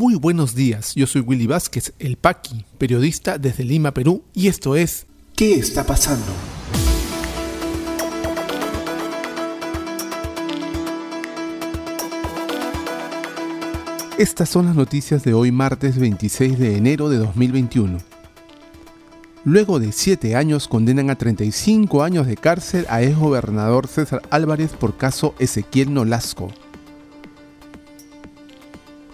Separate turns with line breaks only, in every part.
Muy buenos días, yo soy Willy Vázquez, el Paqui, periodista desde Lima, Perú, y esto es
¿Qué está pasando?
Estas son las noticias de hoy martes 26 de enero de 2021. Luego de siete años condenan a 35 años de cárcel a ex gobernador César Álvarez por caso Ezequiel Nolasco.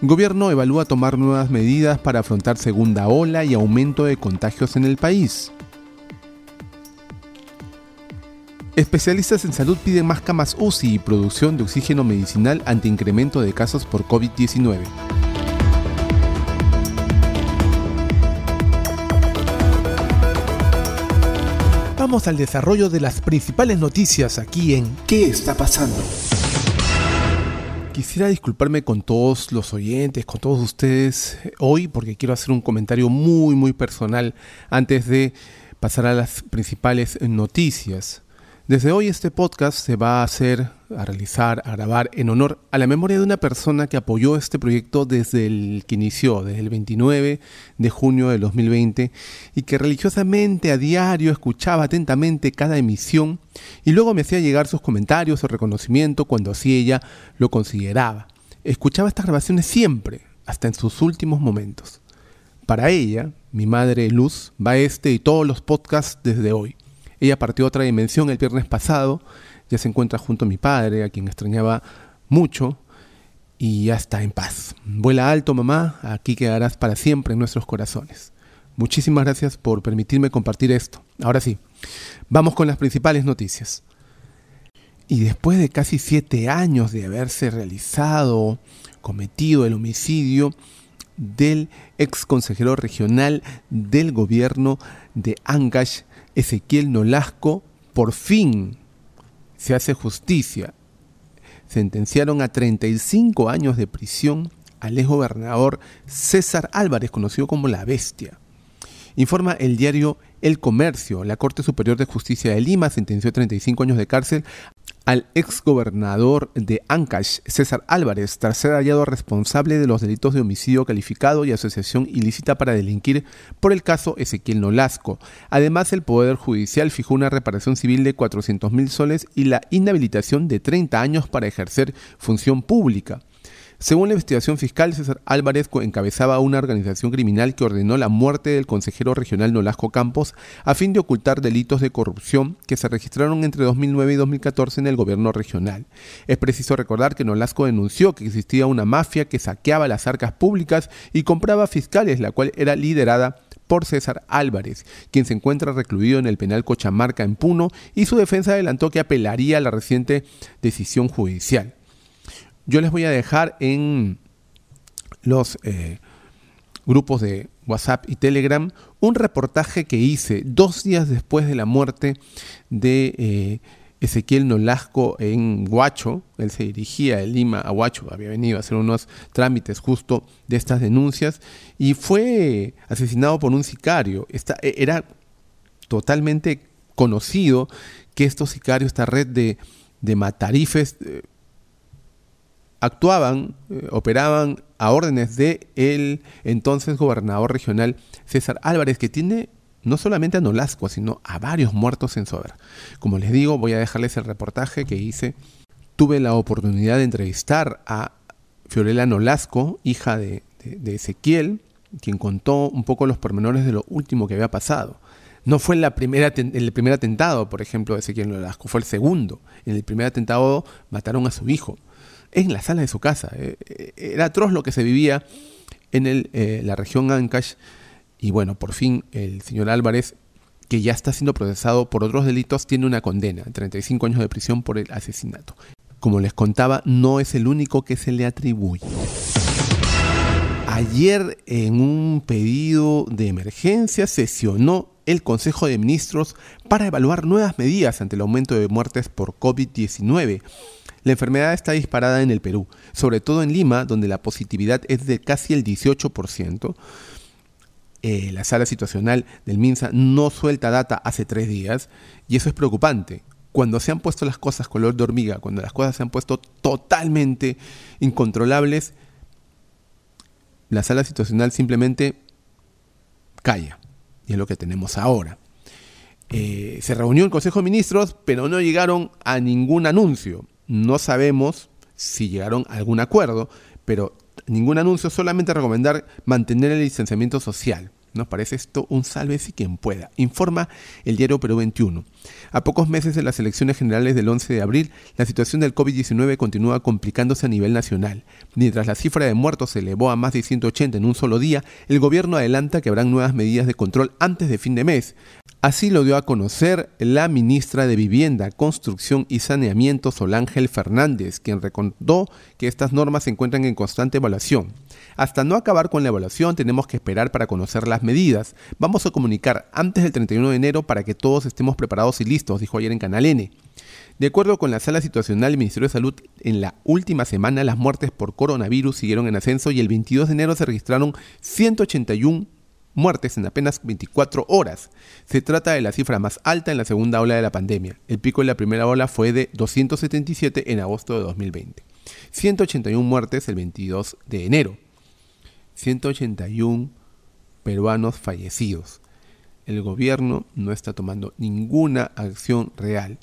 Gobierno evalúa tomar nuevas medidas para afrontar segunda ola y aumento de contagios en el país. Especialistas en salud piden más camas UCI y producción de oxígeno medicinal ante incremento de casos por COVID-19. Vamos al desarrollo de las principales noticias aquí en
¿Qué está pasando?
Quisiera disculparme con todos los oyentes, con todos ustedes hoy, porque quiero hacer un comentario muy, muy personal antes de pasar a las principales noticias. Desde hoy este podcast se va a hacer, a realizar, a grabar en honor a la memoria de una persona que apoyó este proyecto desde el que inició, desde el 29 de junio de 2020, y que religiosamente a diario escuchaba atentamente cada emisión y luego me hacía llegar sus comentarios o reconocimiento cuando así ella lo consideraba. Escuchaba estas grabaciones siempre, hasta en sus últimos momentos. Para ella, mi madre Luz, va este y todos los podcasts desde hoy. Partió a otra dimensión el viernes pasado, ya se encuentra junto a mi padre, a quien extrañaba mucho, y ya está en paz. Vuela alto, mamá, aquí quedarás para siempre en nuestros corazones. Muchísimas gracias por permitirme compartir esto. Ahora sí, vamos con las principales noticias. Y después de casi siete años de haberse realizado, cometido el homicidio del ex consejero regional del gobierno de Ancash, Ezequiel Nolasco, por fin se hace justicia. Sentenciaron a 35 años de prisión al ex gobernador César Álvarez, conocido como la Bestia. Informa el diario El Comercio. La Corte Superior de Justicia de Lima sentenció 35 años de cárcel al exgobernador de Ancash, César Álvarez, tras ser hallado responsable de los delitos de homicidio calificado y asociación ilícita para delinquir por el caso Ezequiel Nolasco. Además, el Poder Judicial fijó una reparación civil de 400 mil soles y la inhabilitación de 30 años para ejercer función pública. Según la investigación fiscal, César Álvarez encabezaba una organización criminal que ordenó la muerte del consejero regional Nolasco Campos a fin de ocultar delitos de corrupción que se registraron entre 2009 y 2014 en el gobierno regional. Es preciso recordar que Nolasco denunció que existía una mafia que saqueaba las arcas públicas y compraba fiscales, la cual era liderada por César Álvarez, quien se encuentra recluido en el penal Cochamarca en Puno, y su defensa adelantó que apelaría a la reciente decisión judicial. Yo les voy a dejar en los eh, grupos de WhatsApp y Telegram un reportaje que hice dos días después de la muerte de eh, Ezequiel Nolasco en Huacho. Él se dirigía de Lima a Huacho, había venido a hacer unos trámites justo de estas denuncias y fue asesinado por un sicario. E, era totalmente conocido que estos sicarios, esta red de, de matarifes, eh, actuaban, eh, operaban a órdenes de el entonces gobernador regional César Álvarez, que tiene no solamente a Nolasco, sino a varios muertos en Sober. Como les digo, voy a dejarles el reportaje que hice. Tuve la oportunidad de entrevistar a Fiorella Nolasco, hija de, Ezequiel, quien contó un poco los pormenores de lo último que había pasado. No fue el primer atentado, por ejemplo, de Ezequiel Nolasco, fue el segundo. En el primer atentado mataron a su hijo en la sala de su casa. Eh, eh, era atroz lo que se vivía en el, eh, la región Ancash. Y bueno, por fin el señor Álvarez, que ya está siendo procesado por otros delitos, tiene una condena, 35 años de prisión por el asesinato. Como les contaba, no es el único que se le atribuye. Ayer, en un pedido de emergencia, sesionó el Consejo de Ministros para evaluar nuevas medidas ante el aumento de muertes por COVID-19. La enfermedad está disparada en el Perú, sobre todo en Lima, donde la positividad es de casi el 18%. Eh, la sala situacional del MINSA no suelta data hace tres días y eso es preocupante. Cuando se han puesto las cosas color de hormiga, cuando las cosas se han puesto totalmente incontrolables, la sala situacional simplemente calla. Y es lo que tenemos ahora. Eh, se reunió el Consejo de Ministros, pero no llegaron a ningún anuncio. No sabemos si llegaron a algún acuerdo, pero ningún anuncio, solamente recomendar mantener el distanciamiento social. Nos parece esto un salve si quien pueda. Informa el diario Perú 21. A pocos meses de las elecciones generales del 11 de abril, la situación del COVID-19 continúa complicándose a nivel nacional. Mientras la cifra de muertos se elevó a más de 180 en un solo día, el gobierno adelanta que habrán nuevas medidas de control antes de fin de mes. Así lo dio a conocer la ministra de Vivienda, Construcción y Saneamiento, Solángel Fernández, quien recordó que estas normas se encuentran en constante evaluación. Hasta no acabar con la evaluación tenemos que esperar para conocer las medidas. Vamos a comunicar antes del 31 de enero para que todos estemos preparados y listos, dijo ayer en Canal N. De acuerdo con la sala situacional del Ministerio de Salud, en la última semana las muertes por coronavirus siguieron en ascenso y el 22 de enero se registraron 181 muertes en apenas 24 horas. Se trata de la cifra más alta en la segunda ola de la pandemia. El pico de la primera ola fue de 277 en agosto de 2020. 181 muertes el 22 de enero. 181 peruanos fallecidos. El gobierno no está tomando ninguna acción real.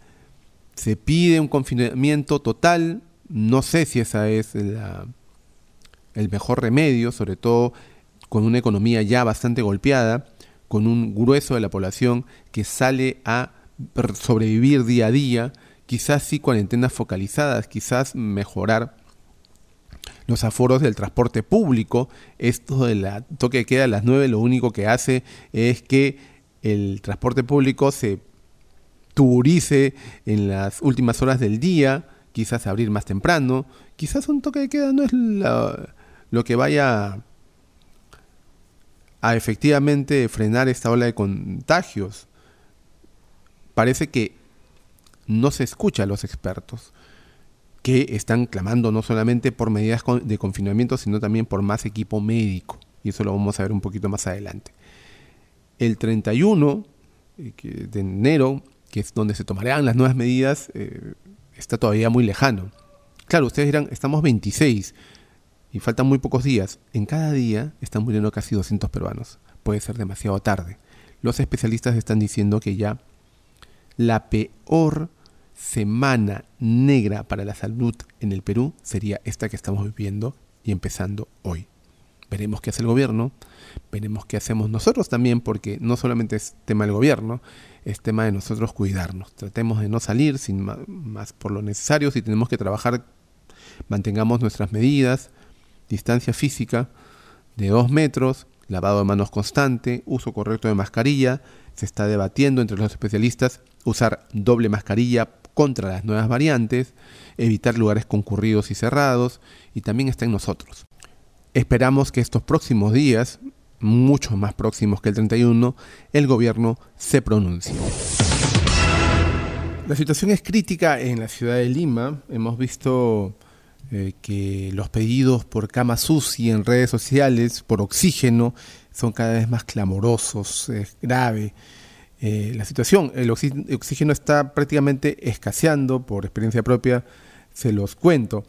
Se pide un confinamiento total. No sé si esa es la, el mejor remedio, sobre todo con una economía ya bastante golpeada, con un grueso de la población que sale a sobrevivir día a día, quizás sí cuarentenas focalizadas, quizás mejorar los aforos del transporte público. Esto de la toque de queda a las 9 lo único que hace es que el transporte público se tuburice en las últimas horas del día, quizás abrir más temprano, quizás un toque de queda no es lo que vaya a efectivamente frenar esta ola de contagios. Parece que no se escucha a los expertos que están clamando no solamente por medidas de confinamiento, sino también por más equipo médico. Y eso lo vamos a ver un poquito más adelante. El 31 eh, de enero, que es donde se tomarán las nuevas medidas, eh, está todavía muy lejano. Claro, ustedes dirán, estamos 26 y faltan muy pocos días. En cada día están muriendo casi 200 peruanos. Puede ser demasiado tarde. Los especialistas están diciendo que ya la peor semana negra para la salud en el Perú sería esta que estamos viviendo y empezando hoy. Veremos qué hace el gobierno, veremos qué hacemos nosotros también, porque no solamente es tema del gobierno, es tema de nosotros cuidarnos. Tratemos de no salir sin más por lo necesario, si tenemos que trabajar, mantengamos nuestras medidas, distancia física de dos metros, lavado de manos constante, uso correcto de mascarilla, se está debatiendo entre los especialistas usar doble mascarilla contra las nuevas variantes, evitar lugares concurridos y cerrados, y también está en nosotros. Esperamos que estos próximos días, mucho más próximos que el 31, el gobierno se pronuncie. La situación es crítica en la ciudad de Lima. Hemos visto eh, que los pedidos por cama sushi en redes sociales, por oxígeno, son cada vez más clamorosos, es grave. Eh, la situación. El oxígeno está prácticamente escaseando, por experiencia propia se los cuento.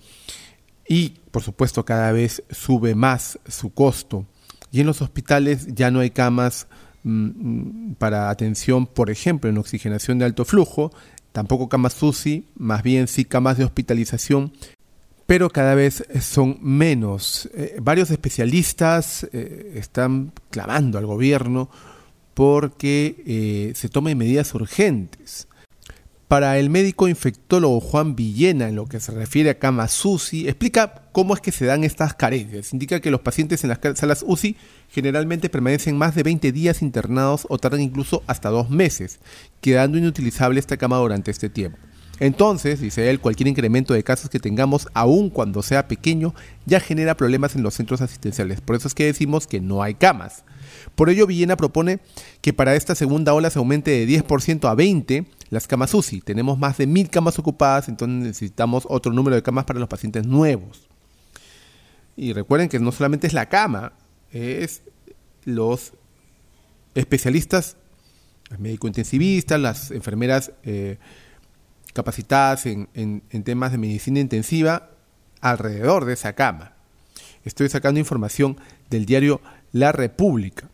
Y, por supuesto, cada vez sube más su costo. Y en los hospitales ya no hay camas mm, mm, para atención, por ejemplo, en oxigenación de alto flujo, tampoco camas UCI, más bien sí camas de hospitalización, pero cada vez son menos. Eh, varios especialistas eh, están clamando al gobierno porque eh, se tomen medidas urgentes. Para el médico infectólogo Juan Villena, en lo que se refiere a camas UCI, explica cómo es que se dan estas carencias. Indica que los pacientes en las salas UCI generalmente permanecen más de 20 días internados o tardan incluso hasta dos meses, quedando inutilizable esta cama durante este tiempo. Entonces, dice él, cualquier incremento de casos que tengamos, aun cuando sea pequeño, ya genera problemas en los centros asistenciales. Por eso es que decimos que no hay camas. Por ello, Villena propone que para esta segunda ola se aumente de 10% a 20 las camas UCI. Tenemos más de mil camas ocupadas, entonces necesitamos otro número de camas para los pacientes nuevos. Y recuerden que no solamente es la cama, es los especialistas, los médico intensivistas, las enfermeras eh, capacitadas en temas de medicina intensiva alrededor de esa cama. Estoy sacando información del diario La República.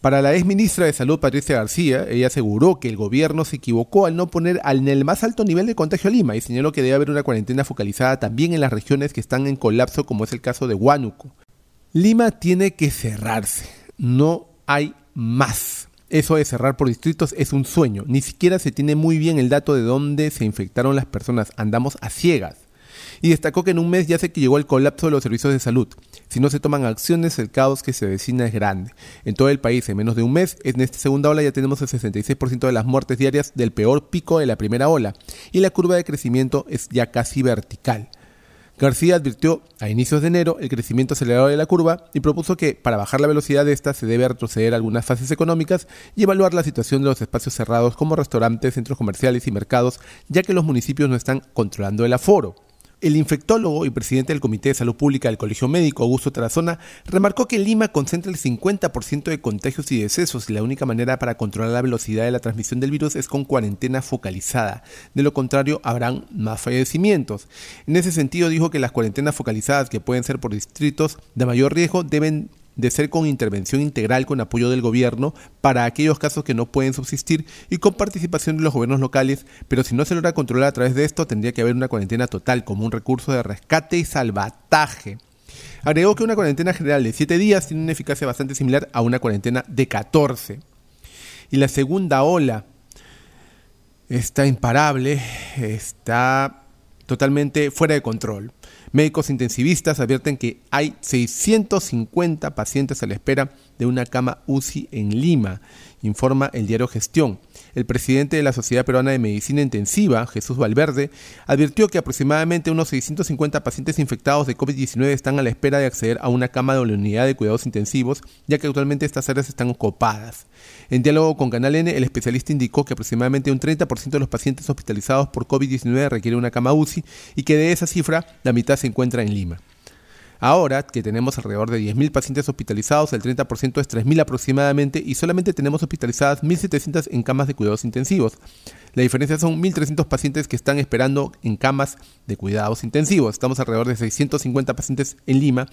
Para la ex ministra de Salud, Patricia García, ella aseguró que el gobierno se equivocó al no poner en el más alto nivel de contagio a Lima y señaló que debe haber una cuarentena focalizada también en las regiones que están en colapso, como es el caso de Huánuco. Lima tiene que cerrarse, no hay más. Eso de cerrar por distritos es un sueño. Ni siquiera se tiene muy bien el dato de dónde se infectaron las personas. Andamos a ciegas. Y destacó que en un mes ya se que llegó el colapso de los servicios de salud. Si no se toman acciones, el caos que se vecina es grande. En todo el país, en menos de un mes, en esta segunda ola ya tenemos el 66% de las muertes diarias del peor pico de la primera ola. Y la curva de crecimiento es ya casi vertical. García advirtió a inicios de enero el crecimiento acelerado de la curva y propuso que para bajar la velocidad de esta se debe retroceder algunas fases económicas y evaluar la situación de los espacios cerrados como restaurantes, centros comerciales y mercados, ya que los municipios no están controlando el aforo. El infectólogo y presidente del Comité de Salud Pública del Colegio Médico, Augusto Tarazona, remarcó que Lima concentra el 50% de contagios y decesos y la única manera para controlar la velocidad de la transmisión del virus es con cuarentena focalizada. De lo contrario, habrán más fallecimientos. En ese sentido, dijo que las cuarentenas focalizadas, que pueden ser por distritos de mayor riesgo, deben de ser con intervención integral con apoyo del gobierno para aquellos casos que no pueden subsistir y con participación de los gobiernos locales, pero si no se logra controlar a través de esto, tendría que haber una cuarentena total como un recurso de rescate y salvataje. Agregó que una cuarentena general de 7 días tiene una eficacia bastante similar a una cuarentena de 14. Y la segunda ola está imparable, está totalmente fuera de control. Médicos intensivistas advierten que hay 650 pacientes a la espera de una cama UCI en Lima, informa el diario Gestión. El presidente de la Sociedad Peruana de Medicina Intensiva, Jesús Valverde, advirtió que aproximadamente unos 650 pacientes infectados de COVID-19 están a la espera de acceder a una cama de la unidad de cuidados intensivos, ya que actualmente estas áreas están ocupadas. En diálogo con Canal N, el especialista indicó que aproximadamente un 30% de los pacientes hospitalizados por COVID-19 requieren una cama UCI y que de esa cifra la mitad se encuentra en Lima. Ahora que tenemos alrededor de 10.000 pacientes hospitalizados, el 30% es 3.000 aproximadamente y solamente tenemos hospitalizadas 1.700 en camas de cuidados intensivos. La diferencia son 1.300 pacientes que están esperando en camas de cuidados intensivos. Estamos alrededor de 650 pacientes en Lima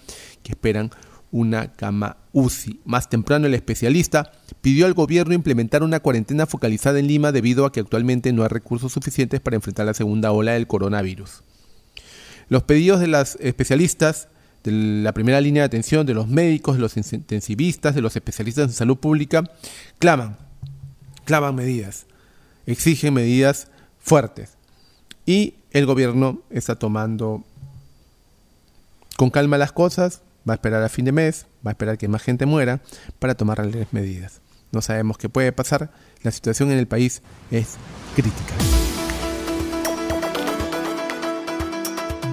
que esperan una cama UCI. Más temprano el especialista pidió al gobierno implementar una cuarentena focalizada en Lima debido a que actualmente no hay recursos suficientes para enfrentar la segunda ola del coronavirus. Los pedidos de las especialistas la primera línea de atención, de los médicos, de los intensivistas, de los especialistas en salud pública, claman, claman medidas, exigen medidas fuertes. Y el gobierno está tomando con calma las cosas, va a esperar a fin de mes, va a esperar que más gente muera para tomar las medidas. No sabemos qué puede pasar, la situación en el país es crítica.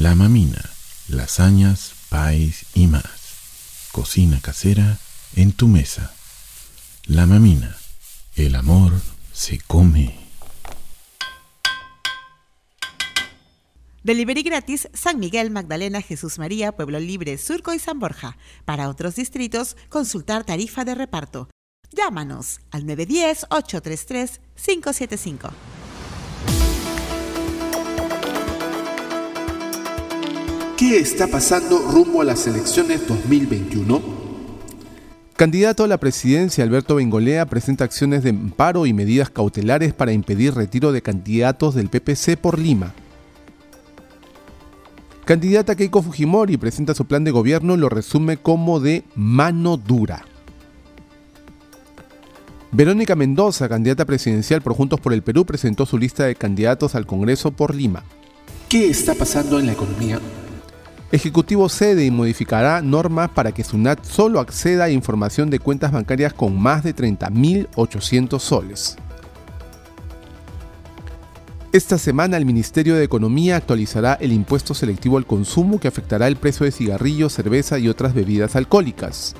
La mamina, lasañas, pais y más. Cocina casera en tu mesa. La mamina, el amor se come.
Delivery gratis San Miguel, Magdalena, Jesús María, Pueblo Libre, Surco y San Borja. Para otros distritos, consultar tarifa de reparto. Llámanos al 910-833-575.
¿Qué está pasando rumbo a las elecciones 2021?
Candidato a la presidencia Alberto Bengolea presenta acciones de amparo y medidas cautelares para impedir retiro de candidatos del PPC por Lima. Candidata Keiko Fujimori presenta su plan de gobierno y lo resume como de mano dura. Verónica Mendoza, candidata presidencial por Juntos por el Perú, presentó su lista de candidatos al Congreso por Lima.
¿Qué está pasando en la economía?
Ejecutivo cede y modificará normas para que SUNAT solo acceda a información de cuentas bancarias con más de 30.800 soles. Esta semana el Ministerio de Economía actualizará el impuesto selectivo al consumo que afectará el precio de cigarrillos, cerveza y otras bebidas alcohólicas.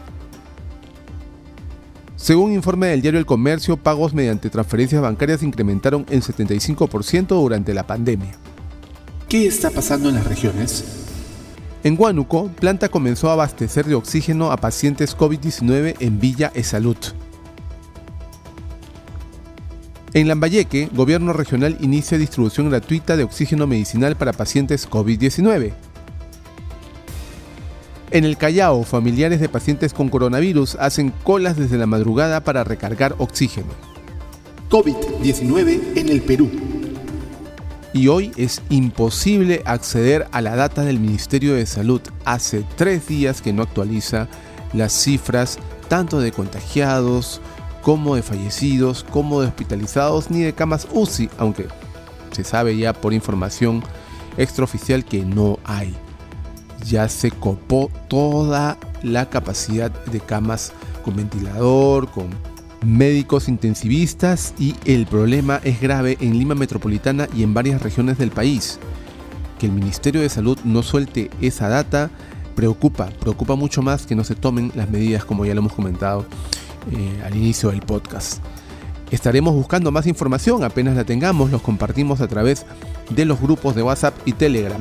Según informe del diario El Comercio, pagos mediante transferencias bancarias incrementaron en 75% durante la pandemia.
¿Qué está pasando en las regiones?
En Huánuco, planta comenzó a abastecer de oxígeno a pacientes COVID-19 en Villa Esalud. En Lambayeque, gobierno regional inicia distribución gratuita de oxígeno medicinal para pacientes COVID-19. En el Callao, familiares de pacientes con coronavirus hacen colas desde la madrugada para recargar oxígeno.
COVID-19 en el Perú.
Y hoy es imposible acceder a la data del Ministerio de Salud. Hace tres días que no actualiza las cifras tanto de contagiados, como de fallecidos, como de hospitalizados, ni de camas UCI, aunque se sabe ya por información extraoficial que no hay. Ya se copó toda la capacidad de camas con ventilador, con médicos intensivistas y el problema es grave en Lima Metropolitana y en varias regiones del país. Que el Ministerio de Salud no suelte esa data preocupa, preocupa mucho más que no se tomen las medidas como ya lo hemos comentado eh, al inicio del podcast. Estaremos buscando más información, apenas la tengamos, los compartimos a través de los grupos de WhatsApp y Telegram.